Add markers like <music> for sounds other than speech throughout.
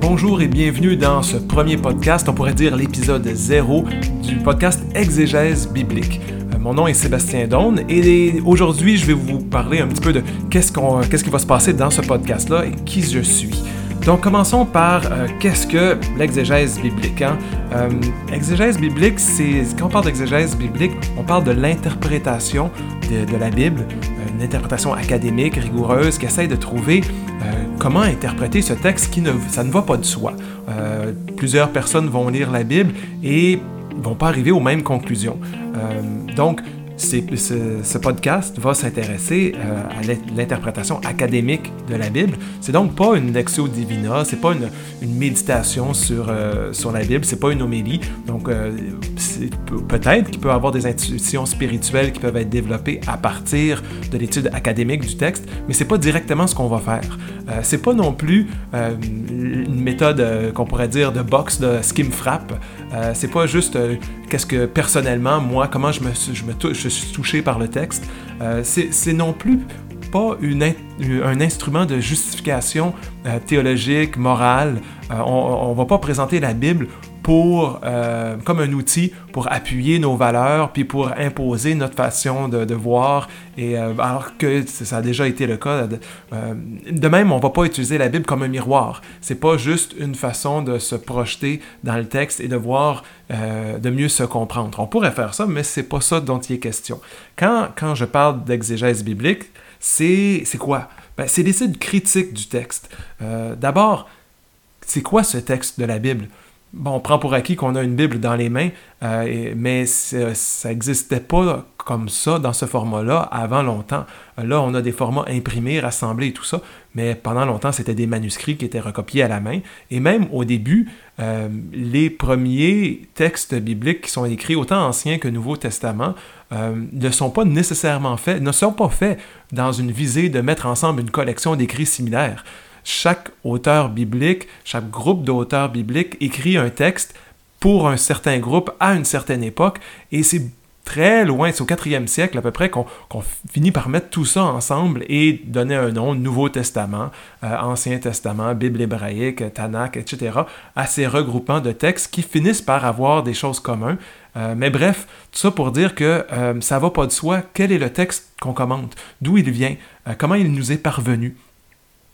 Bonjour et bienvenue dans ce premier podcast, on pourrait dire l'épisode 0 du podcast Exégèse biblique. Euh, mon nom est Sébastien Daune et aujourd'hui je vais vous parler un petit peu de qu'est-ce, qu'est-ce qui va se passer dans ce podcast-là et qui je suis. Donc commençons par euh, qu'est-ce que l'exégèse biblique. Hein? Euh, exégèse biblique, c'est quand on parle d'exégèse biblique, on parle de l'interprétation de, la Bible, une interprétation académique, rigoureuse, qui essaye de trouver comment interpréter ce texte qui ne, ça ne va pas de soi. Euh, plusieurs personnes vont lire la Bible et vont pas arriver aux mêmes conclusions. Euh, donc, ce, podcast va s'intéresser euh, à l'interprétation académique de la Bible. C'est donc pas une lectio divina, c'est pas une, méditation sur, euh, sur la Bible, c'est pas une homélie. Donc peut-être qu'il peut y avoir des intuitions spirituelles qui peuvent être développées à partir de l'étude académique du texte, mais c'est pas directement ce qu'on va faire. c'est pas non plus une méthode qu'on pourrait dire de boxe, de ce qui frappe. C'est pas juste qu'est-ce que personnellement, moi, comment je me, je suis touché par le texte. Euh, c'est non plus pas une, un instrument de justification euh, théologique, morale. Euh, on va pas présenter la Bible pour, euh, comme un outil pour appuyer nos valeurs, puis pour imposer notre façon de, voir, et, euh, alors que ça a déjà été le cas. De, euh, même, on va pas utiliser la Bible comme un miroir. C'est pas juste une façon de se projeter dans le texte et de voir, de mieux se comprendre. On pourrait faire ça, mais c'est pas ça dont il est question. Quand, quand je parle d'exégèse biblique, c'est quoi? Ben, c'est l'étude critique du texte. D'abord, c'est quoi ce texte de la Bible? Bon, on prend pour acquis qu'on a une Bible dans les mains, euh, mais ça n'existait pas comme ça, dans ce format-là, avant longtemps. Là, on a des formats imprimés, rassemblés et tout ça, mais pendant longtemps, c'était des manuscrits qui étaient recopiés à la main. Et même au début, euh, les premiers textes bibliques qui sont écrits, autant Ancien que Nouveau Testament, euh, ne sont pas nécessairement faits, ne sont pas faits dans une visée de mettre ensemble une collection d'écrits similaires chaque auteur biblique, chaque groupe d'auteurs bibliques écrit un texte pour un certain groupe à une certaine époque, et c'est très loin, c'est au quatrième siècle à peu près qu'on finit par mettre tout ça ensemble et donner un nom, Nouveau Testament, euh, Ancien Testament, Bible hébraïque, Tanakh, etc., à ces regroupements de textes qui finissent par avoir des choses communes. Euh, mais bref, tout ça pour dire que euh, ça va pas de soi. Quel est le texte qu'on commente? D'où il vient? comment il nous est parvenu?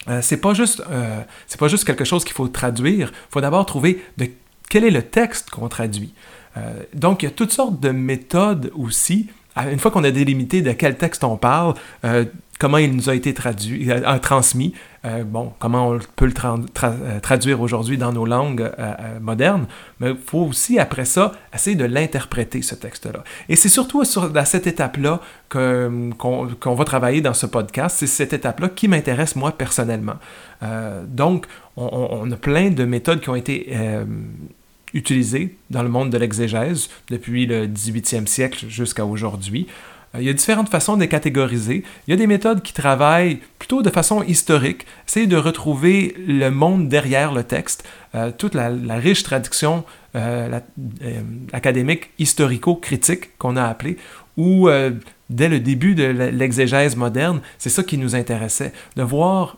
Euh, c'est pas juste euh, c'est pas juste quelque chose qu'il faut traduire. Il faut d'abord trouver de quel est le texte qu'on traduit. Euh, donc il y a toutes sortes de méthodes aussi. Une fois qu'on a délimité de quel texte on parle, comment il nous a été traduit, euh, transmis, euh, bon, comment on peut le euh, traduire aujourd'hui dans nos langues modernes, mais il faut aussi, après ça, essayer de l'interpréter, ce texte-là. Et c'est surtout sur, à cette étape-là qu'on va travailler dans ce podcast. C'est cette étape-là qui m'intéresse, moi, personnellement. donc, on, on, a plein de méthodes qui ont été utilisées dans le monde de l'exégèse depuis le 18e siècle jusqu'à aujourd'hui. Euh, il y a différentes façons de les catégoriser. Il y a des méthodes qui travaillent plutôt de façon historique, essayer de retrouver le monde derrière le texte, euh, toute la, riche traduction euh, académique historico-critique qu'on a appelée, où dès le début de l'exégèse moderne, c'est ça qui nous intéressait, de voir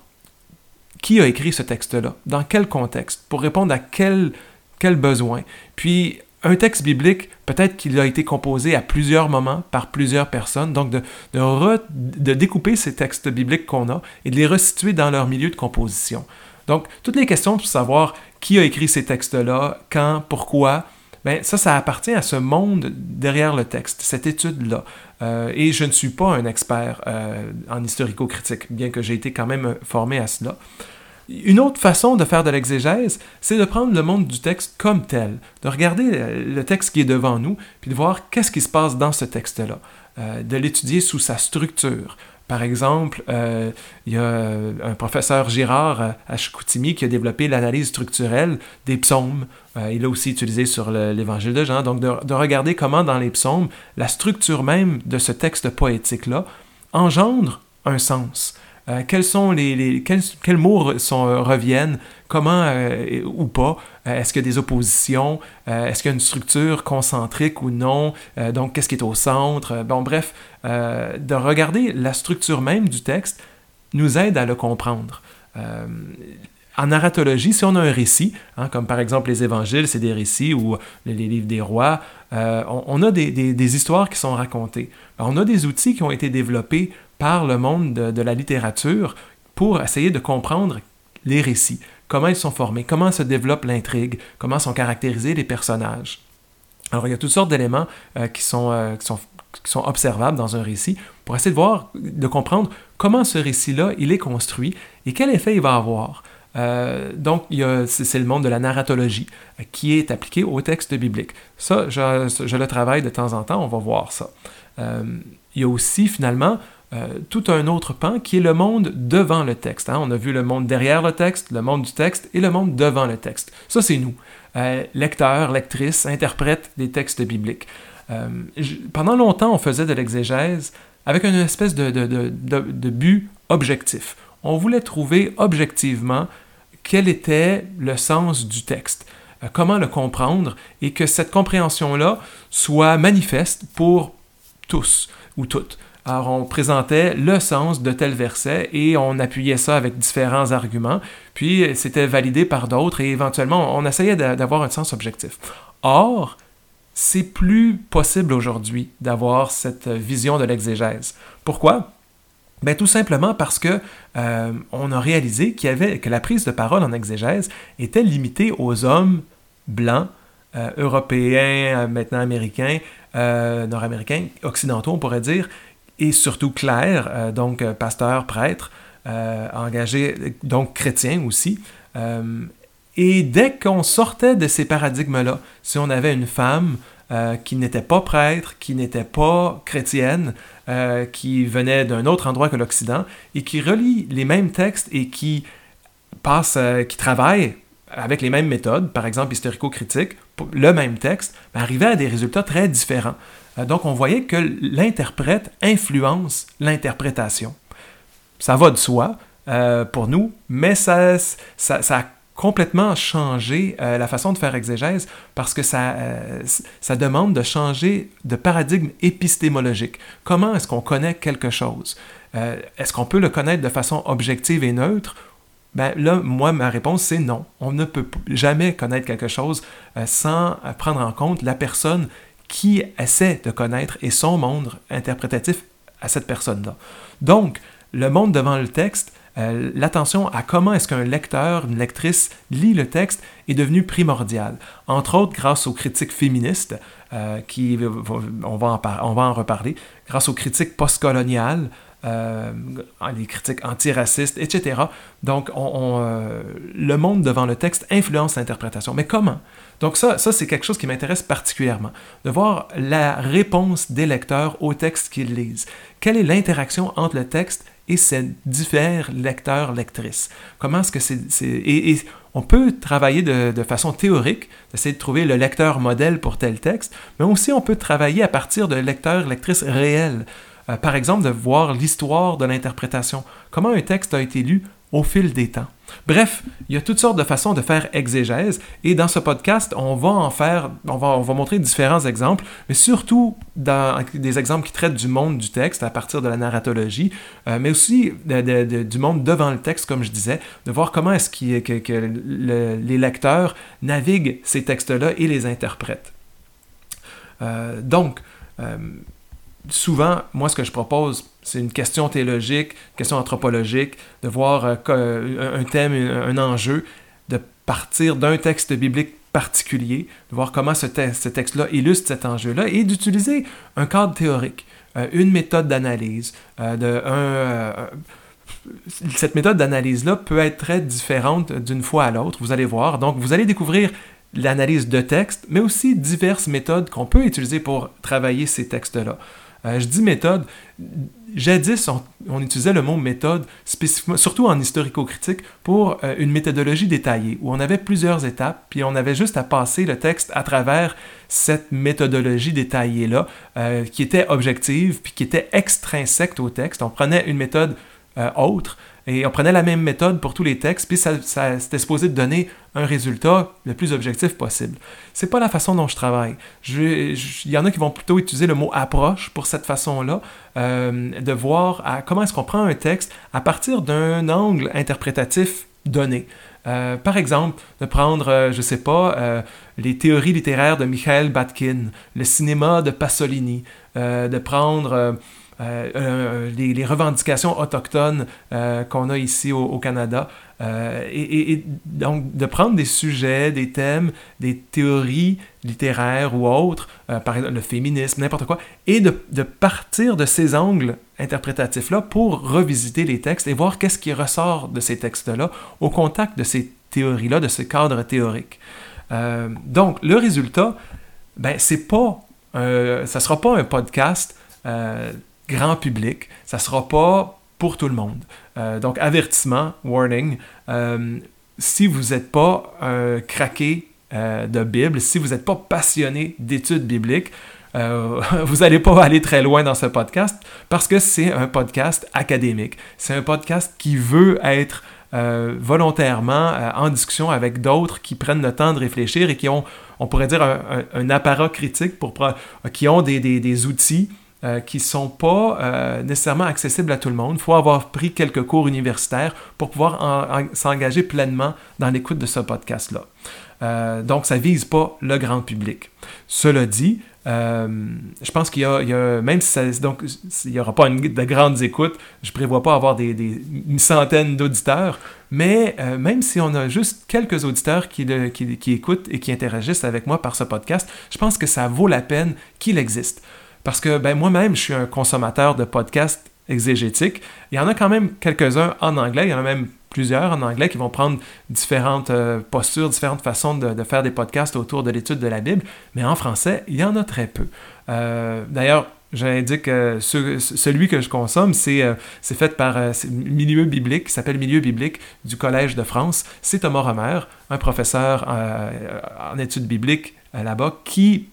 qui a écrit ce texte-là, dans quel contexte, pour répondre à quel, quel besoin. Puis un texte biblique, peut-être qu'il a été composé à plusieurs moments par plusieurs personnes, donc de, découper ces textes bibliques qu'on a et de les resituer dans leur milieu de composition. Donc, toutes les questions pour savoir qui a écrit ces textes-là, quand, pourquoi, ben, ça, ça appartient à ce monde derrière le texte, cette étude-là. Euh, et je ne suis pas un expert euh, en historico-critique, bien que j'ai été quand même formé à cela. Une autre façon de faire de l'exégèse, c'est de prendre le monde du texte comme tel, de regarder le texte qui est devant nous, puis de voir qu'est-ce qui se passe dans ce texte-là, euh, de l'étudier sous sa structure. Par exemple, euh, il y a un professeur Girard euh, à Chicoutimi qui a développé l'analyse structurelle des psaumes. il a aussi utilisé sur l'évangile de Jean. Donc, de, regarder comment dans les psaumes, la structure même de ce texte poétique-là engendre un sens. Quels sont les, quels, mots sont, reviennent, comment ou pas, est-ce qu'il y a des oppositions, est-ce qu'il y a une structure concentrique ou non, donc qu'est-ce qui est au centre, bon bref, de regarder la structure même du texte nous aide à le comprendre. En narratologie, si on a un récit, hein, comme par exemple les évangiles, c'est des récits, ou les, livres des rois, euh, on, a des, histoires qui sont racontées. on a des outils qui ont été développés par le monde de, la littérature pour essayer de comprendre les récits, comment ils sont formés, comment se développe l'intrigue, comment sont caractérisés les personnages. Alors il y a toutes sortes d'éléments euh, qui, sont, euh, qui, sont, qui sont observables dans un récit pour essayer de voir, de comprendre comment ce récit-là, il est construit et quel effet il va avoir. Euh, donc, c'est le monde de la narratologie euh, qui est appliqué au texte biblique. Ça, je, le travaille de temps en temps, on va voir ça. Il y a aussi, finalement, tout un autre pan qui est le monde devant le texte. Hein. On a vu le monde derrière le texte, le monde du texte et le monde devant le texte. Ça, c'est nous, lecteurs, lectrices, interprètes des textes bibliques. pendant longtemps, on faisait de l'exégèse avec une espèce de, but objectif on voulait trouver objectivement quel était le sens du texte, euh, comment le comprendre et que cette compréhension-là soit manifeste pour tous ou toutes. Alors on présentait le sens de tel verset et on appuyait ça avec différents arguments, puis c'était validé par d'autres et éventuellement on essayait d'avoir un sens objectif. Or, c'est plus possible aujourd'hui d'avoir cette vision de l'exégèse. Pourquoi? Ben, tout simplement parce que euh, on a réalisé qu'il y avait que la prise de parole en exégèse était limitée aux hommes blancs, euh, européens, euh, maintenant américains, nord-américains, occidentaux, on pourrait dire, et surtout clercs, donc pasteurs, prêtres, engagés, donc chrétiens aussi. et dès qu'on sortait de ces paradigmes-là, si on avait une femme euh, qui n'était pas prêtre, qui n'était pas chrétienne, euh, qui venait d'un autre endroit que l'Occident, et qui relie les mêmes textes et qui passe, euh, qui travaille avec les mêmes méthodes, par exemple historico-critique, le même texte, ben, arrivait à des résultats très différents. Donc on voyait que l'interprète influence l'interprétation. Ça va de soi pour nous, mais ça, ça complètement changer euh, la façon de faire exégèse parce que ça, euh, demande de changer de paradigme épistémologique. Comment est-ce qu'on connaît quelque chose? Euh, est-ce qu'on peut le connaître de façon objective et neutre? Ben là, moi, ma réponse, c'est non. On ne peut jamais connaître quelque chose sans prendre en compte la personne qui essaie de connaître et son monde interprétatif à cette personne-là. Donc, le monde devant le texte, euh, l'attention à comment est-ce qu'un lecteur, une lectrice lit le texte est devenu primordial. Entre autres, grâce aux critiques féministes, euh, qui, on va en reparler, grâce aux critiques postcoloniales, euh, les critiques antiracistes, etc. Donc, on, le monde devant le texte influence l'interprétation. Mais comment? Donc ça, c'est quelque chose qui m'intéresse particulièrement, de voir la réponse des lecteurs au texte qu'ils lisent. Quelle est l'interaction entre le texte et ces divers lecteurs-lectrices. Comment est-ce que c'est... Et, on peut travailler de, façon théorique, d'essayer de trouver le lecteur modèle pour tel texte, mais aussi on peut travailler à partir de lecteurs-lectrices réels. Euh, par exemple, de voir l'histoire de l'interprétation. Comment un texte a été lu au fil des temps. Bref, il y a toutes sortes de façons de faire exégèse et dans ce podcast, on va en faire, on va, on va montrer différents exemples, mais surtout des exemples qui traitent du monde du texte à partir de la narratologie, euh, mais aussi du monde devant le texte, comme je disais, de voir comment est-ce que, les lecteurs naviguent ces textes-là et les interprètent. Euh, donc, souvent, moi, ce que je propose, c'est une question théologique, question anthropologique, de voir euh, un thème, un enjeu, de partir d'un texte biblique particulier, de voir comment ce, texte-là illustre cet enjeu-là et d'utiliser un cadre théorique, euh, une méthode d'analyse. Euh, cette méthode d'analyse-là peut être très différente d'une fois à l'autre, vous allez voir. Donc, vous allez découvrir l'analyse de texte, mais aussi diverses méthodes qu'on peut utiliser pour travailler ces textes-là. Euh, je dis méthode. Jadis, on, utilisait le mot méthode spécifiquement, surtout en historico-critique, pour euh, une méthodologie détaillée, où on avait plusieurs étapes, puis on avait juste à passer le texte à travers cette méthodologie détaillée-là, euh, qui était objective, puis qui était extrinsèque au texte. On prenait une méthode autres. Et on prenait la même méthode pour tous les textes, puis ça, c'était supposé donner un résultat le plus objectif possible. C'est pas la façon dont je travaille. Il y en a qui vont plutôt utiliser le mot approche pour cette façon-là, euh, de voir comment est-ce qu'on prend un texte à partir d'un angle interprétatif donné. Euh, par exemple, de prendre, euh, je ne sais pas, les théories littéraires de Michael Batkin, le cinéma de Pasolini, de prendre euh, euh, les, revendications autochtones euh, qu'on a ici au, Canada. Et, donc de prendre des sujets, des thèmes, des théories littéraires ou autres, par exemple le féminisme, n'importe quoi, et de, partir de ces angles interprétatifs-là pour revisiter les textes et voir qu'est-ce qui ressort de ces textes-là au contact de ces théories-là, de ce cadre théorique. donc le résultat, ben c'est pas, ça sera pas un podcast grand public. Ça ne sera pas pour tout le monde. Euh, donc, avertissement, warning, euh, si vous n'êtes pas un craqué euh, de Bible, si vous n'êtes pas passionné d'études bibliques, <laughs> vous n'allez pas aller très loin dans ce podcast parce que c'est un podcast académique. C'est un podcast qui veut être volontairement en discussion avec d'autres qui prennent le temps de réfléchir et qui ont, on pourrait dire, un, apparat critique qui ont des outils euh, qui ne sont pas euh, nécessairement accessibles à tout le monde. Il faut avoir pris quelques cours universitaires pour pouvoir s'engager pleinement dans l'écoute de ce podcast-là. Euh, donc, ça ne vise pas le grand public. Cela dit, je pense qu'il y, a, même si donc, n'y aura pas de grandes écoutes, je ne prévois pas avoir des, une centaine d'auditeurs, mais même si on a juste quelques auditeurs qui écoutent et qui interagissent avec moi par ce podcast, je pense que ça vaut la peine qu'il existe. Parce que ben, moi-même, je suis un consommateur de podcasts exégétiques. Il y en a quand même quelques-uns en anglais, il y en a même plusieurs en anglais qui vont prendre différentes euh, postures, différentes façons de, faire des podcasts autour de l'étude de la Bible, mais en français, il y en a très peu. Euh, d'ailleurs, j'indique que celui que je consomme, c'est euh, fait par Milieu biblique, qui s'appelle Milieu biblique du Collège de France. C'est Thomas Romer, un professeur en études bibliques là-bas, qui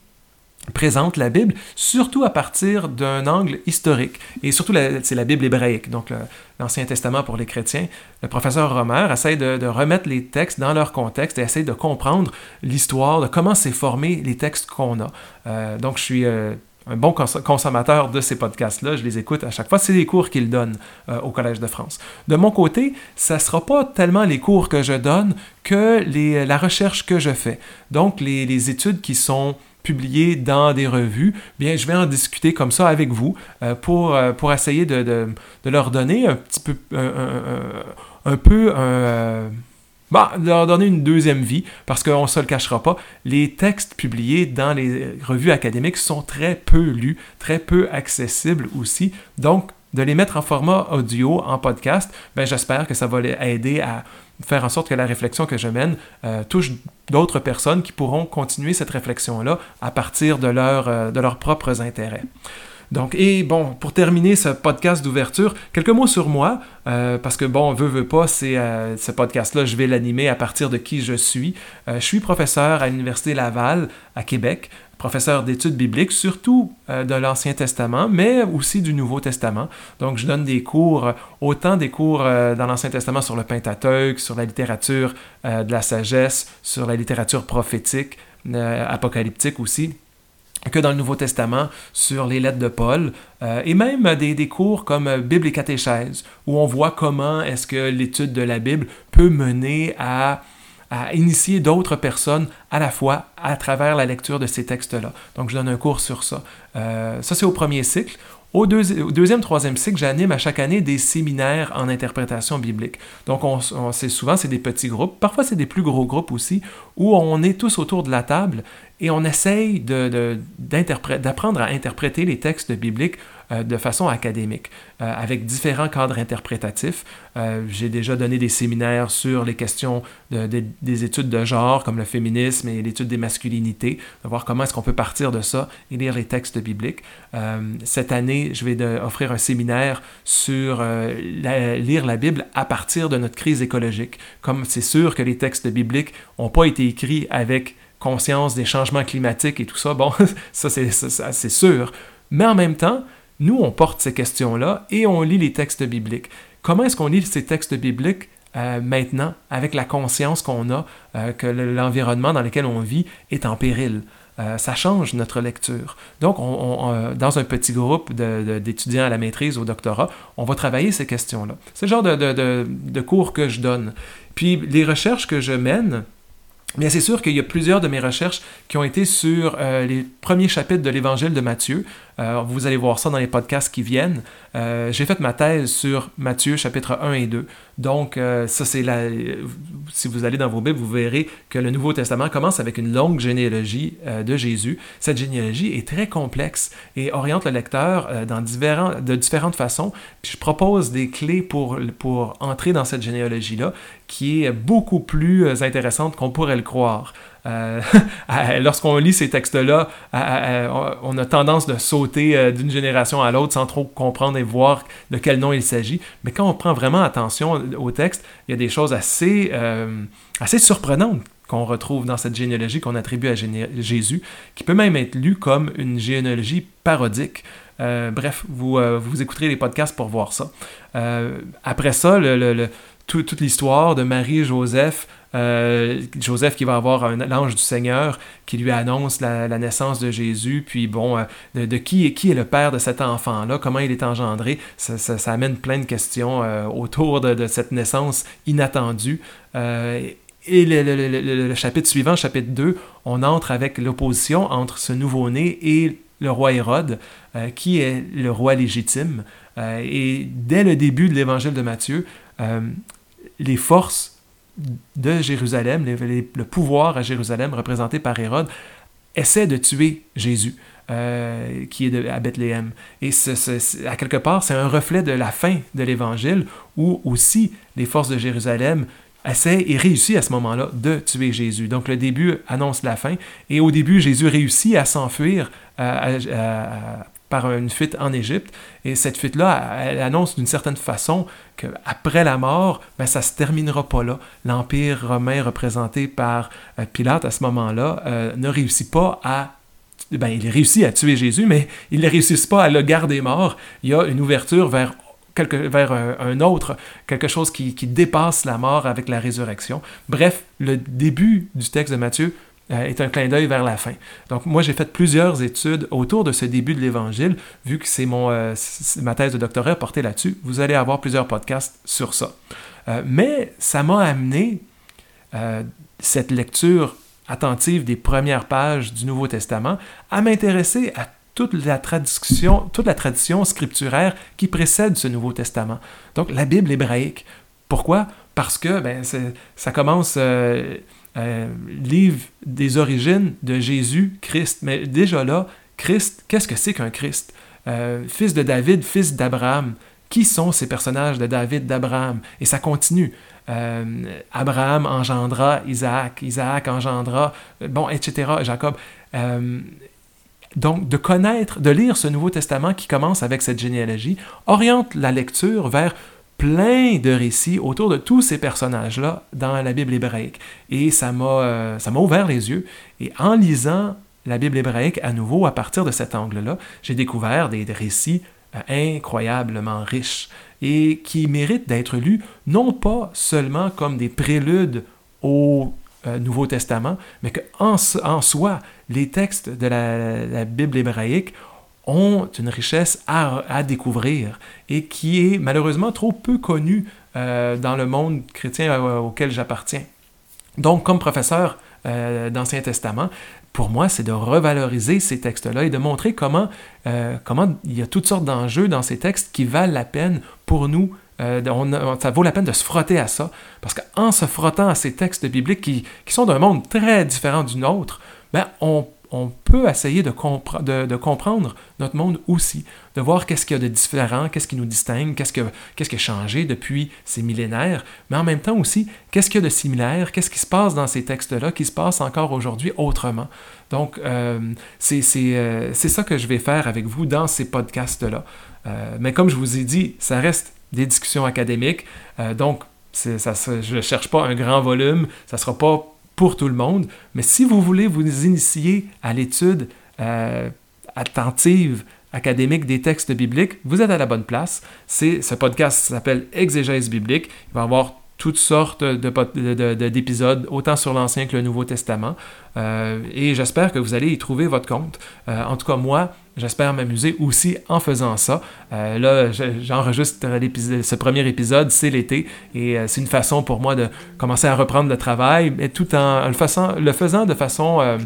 présente la Bible, surtout à partir d'un angle historique. Et surtout, c'est la Bible hébraïque, donc l'Ancien Testament pour les chrétiens. Le professeur Romer essaie de, remettre les textes dans leur contexte et essaie de comprendre l'histoire, de comment s'est formé les textes qu'on a. Euh, donc, je suis euh, un bon consommateur de ces podcasts-là. Je les écoute à chaque fois. C'est les cours qu'il donne euh, au Collège de France. De mon côté, ça ne sera pas tellement les cours que je donne que les, la recherche que je fais. Donc, les études qui sont dans des revues, bien, je vais en discuter comme ça avec vous euh, pour, euh, pour essayer de, leur donner un petit peu, un, un, peu, bah, leur donner une deuxième vie, parce qu'on ne se le cachera pas, les textes publiés dans les revues académiques sont très peu lus, très peu accessibles aussi. Donc, de les mettre en format audio, en podcast, ben, j'espère que ça va les aider à faire en sorte que la réflexion que je mène euh, touche d'autres personnes qui pourront continuer cette réflexion-là à partir euh, de leurs propres intérêts. Donc, et bon, pour terminer ce podcast d'ouverture, quelques mots sur moi, euh, parce que bon, veut, veut pas, c'est ce podcast-là, je vais l'animer à partir de qui je suis. je suis professeur à l'Université Laval à Québec professeur d'études bibliques, surtout euh, de l'Ancien Testament, mais aussi du Nouveau Testament. Donc, je donne des cours, autant des cours euh, dans l'Ancien Testament sur le Pentateuque, sur la littérature euh, de la sagesse, sur la littérature prophétique, apocalyptique aussi que dans le Nouveau Testament sur les lettres de Paul, et même des, des, cours comme Bible et catéchèse, où on voit comment est-ce que l'étude de la Bible peut mener à à initier d'autres personnes à la fois à travers la lecture de ces textes-là. Donc, je donne un cours sur ça. Euh, ça, c'est au premier cycle. Au, deuxième, troisième cycle, j'anime à chaque année des séminaires en interprétation biblique. Donc, on, souvent, c'est des petits groupes, parfois c'est des plus gros groupes aussi, où on est tous autour de la table et on essaye d'apprendre à interpréter les textes bibliques euh, de façon académique, euh, avec différents cadres interprétatifs. Euh, j'ai déjà donné des séminaires sur les questions des études de genre, comme le féminisme et l'étude des masculinités, de voir comment est-ce qu'on peut partir de ça et lire les textes bibliques. cette année, je vais offrir un séminaire sur lire la Bible à partir de notre crise écologique. Comme c'est sûr que les textes bibliques n'ont pas été écrits avec conscience des changements climatiques et tout ça, bon, <laughs> ça c'est sûr. Mais en même temps, nous, on porte ces questions-là et on lit les textes bibliques. comment est-ce qu'on lit ces textes bibliques maintenant, avec la conscience qu'on a que l'environnement dans lequel on vit est en péril? Euh, ça change notre lecture. Donc, on, euh, dans un petit groupe d'étudiants à la maîtrise, au doctorat, on va travailler ces questions-là. C'est le genre de, cours que je donne. Puis, les recherches que je mène, Bien, c'est sûr qu'il y a plusieurs de mes recherches qui ont été sur euh, les premiers chapitres de l'Évangile de Matthieu. vous allez voir ça dans les podcasts qui viennent. J'ai fait ma thèse sur Matthieu chapitre 1 et 2. Donc, euh, ça, c'est la. Si vous allez dans vos Bibles, vous verrez que le Nouveau Testament commence avec une longue généalogie euh, de Jésus. Cette généalogie est très complexe et oriente le lecteur euh, de différentes façons. Je propose des clés pour, pour entrer dans cette généalogie-là qui est beaucoup plus intéressante qu'on pourrait le croire. Euh, <laughs> lorsqu'on lit ces textes-là, on a tendance de sauter euh, d'une génération à l'autre sans trop comprendre et voir de quel nom il s'agit. Mais quand on prend vraiment attention au texte, il y a des choses assez, euh, assez surprenantes qu'on retrouve dans cette généalogie qu'on attribue à Jésus, qui peut même être lue comme une généalogie parodique. bref, vous, vous écouterez les podcasts pour voir ça. après ça, le, toute l'histoire de Marie Joseph, euh, Joseph qui va avoir l'ange du Seigneur qui lui annonce la, naissance de Jésus, puis bon, euh, de, qui, qui est le père de cet enfant-là, comment il est engendré, ça, amène plein de questions euh, autour de, cette naissance inattendue. et le, chapitre suivant, chapitre 2, on entre avec l'opposition entre ce nouveau-né et le roi Hérode, qui est le roi légitime. et dès le début de l'évangile de Matthieu, les forces de Jérusalem, le pouvoir à Jérusalem représenté par Hérode, essaie de tuer Jésus. Euh, qui est à Bethléem. Et à quelque part, c'est un reflet de la fin de l'Évangile, où aussi les forces de Jérusalem essaient et réussissent à ce moment-là de tuer Jésus. Donc le début annonce la fin, et au début, Jésus réussit à s'enfuir euh, par une fuite en Égypte. Et cette fuite-là, elle annonce d'une certaine façon qu'après la mort, ben, ça ne se terminera pas là. L'Empire romain représenté par euh, Pilate à ce moment-là euh, ne réussit pas à... Ben, il réussit à tuer Jésus, mais il ne réussit pas à le garder mort. Il y a une ouverture vers Quelque, vers un, autre, quelque chose qui, qui, dépasse la mort avec la résurrection. Bref, le début du texte de Matthieu euh, est un clin d'œil vers la fin. Donc moi, j'ai fait plusieurs études autour de ce début de l'Évangile, vu que c'est euh, ma thèse de doctorat portée là-dessus. Vous allez avoir plusieurs podcasts sur ça. Euh, mais ça m'a amené cette lecture attentive des premières pages du Nouveau Testament à m'intéresser à toute la tradition, toute la tradition scripturaire qui précède ce Nouveau Testament. Donc la Bible hébraïque. Pourquoi? Parce que ben, ça commence euh, livre des origines de Jésus-Christ. Mais déjà là, Christ, qu'est-ce que c'est qu'un Christ? Euh, fils de David, fils d'Abraham. Qui sont ces personnages de David, d'Abraham? Et ça continue. Euh, Abraham engendra Isaac, Isaac engendra, bon, etc., Jacob. donc, de connaître, de lire ce Nouveau Testament qui commence avec cette généalogie, oriente la lecture vers plein de récits autour de tous ces personnages-là dans la Bible hébraïque. Et ça m'a, euh, ça m'a ouvert les yeux. Et en lisant la Bible hébraïque à nouveau à partir de cet angle-là, j'ai découvert des, récits euh, incroyablement riches et qui méritent d'être lus non pas seulement comme des préludes au euh, Nouveau Testament, mais qu'en en soi, les textes de la Bible hébraïque ont une richesse à, découvrir et qui est malheureusement trop peu connue euh, dans le monde chrétien euh, auquel j'appartiens. Donc, comme professeur euh, d'Ancien Testament, pour moi, c'est de revaloriser ces textes-là et de montrer comment, comment il y a toutes sortes d'enjeux dans ces textes qui valent la peine pour nous ça vaut la peine de se frotter à ça, parce qu'en se frottant à ces textes bibliques qui, qui sont d'un monde très différent du nôtre, ben, on on peut essayer de, comprendre notre monde aussi, de voir qu'est-ce qu'il y a de différent, qu'est-ce qui nous distingue, qu'est-ce, qu'est-ce qui a changé depuis ces millénaires, mais en même temps aussi, qu'est-ce qu'il y a de similaire, qu'est-ce qui se passe dans ces textes-là, qui se passe encore aujourd'hui autrement. Donc, euh, euh, c'est, ça que je vais faire avec vous dans ces podcasts-là. Euh, mais comme je vous ai dit, ça reste des discussions académiques, donc ça, je ne cherche pas un grand volume, ça ne sera pas pour tout le monde. Mais si vous voulez vous initier à l'étude euh, attentive académique des textes bibliques, vous êtes à la bonne place. C'est, ce podcast s'appelle Exégèse biblique. Il va avoir toutes sortes d'épisodes, autant sur l'Ancien que le Nouveau Testament. Euh, et j'espère que vous allez y trouver votre compte. Euh, en tout cas, moi, j'espère m'amuser aussi en faisant ça. Euh, là, j'enregistre ce premier épisode, c'est l'été, et c'est une façon pour moi de commencer à reprendre le travail, mais tout en le faisant, le faisant de façon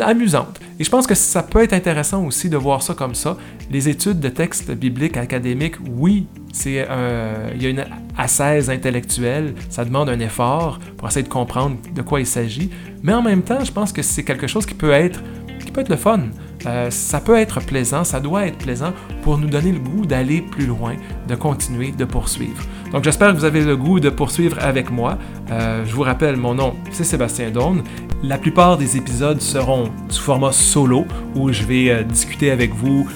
amusante. Et je pense que ça peut être intéressant aussi de voir ça comme ça. Les études de textes bibliques académiques, oui, c'est il y a une assaise intellectuelle, ça demande un effort pour essayer de comprendre de quoi il s'agit, mais en même temps, je pense que c'est quelque chose qui peut être peut être le fun. Euh, ça peut être plaisant, ça doit être plaisant pour nous donner le goût d'aller plus loin, de continuer, de poursuivre. Donc j'espère que vous avez le goût de poursuivre avec moi. Euh, je vous rappelle, mon nom c'est Sébastien Daune. La plupart des épisodes seront sous format solo où je vais euh, discuter avec vous,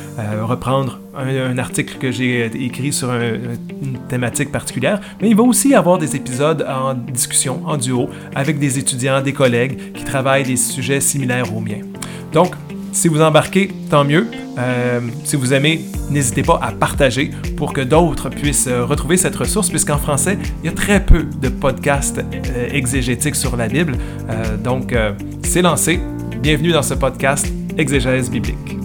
reprendre un, article que j'ai écrit sur une thématique particulière, mais il va aussi y avoir des épisodes en discussion, en duo, avec des étudiants, des collègues qui travaillent des sujets similaires aux miens. Donc, si vous embarquez, tant mieux. Euh, si vous aimez, n'hésitez pas à partager pour que d'autres puissent euh, retrouver cette ressource, puisqu'en français, il y a très peu de podcasts euh, exégétiques sur la Bible. donc, c'est lancé. Bienvenue dans ce podcast Exégèse biblique.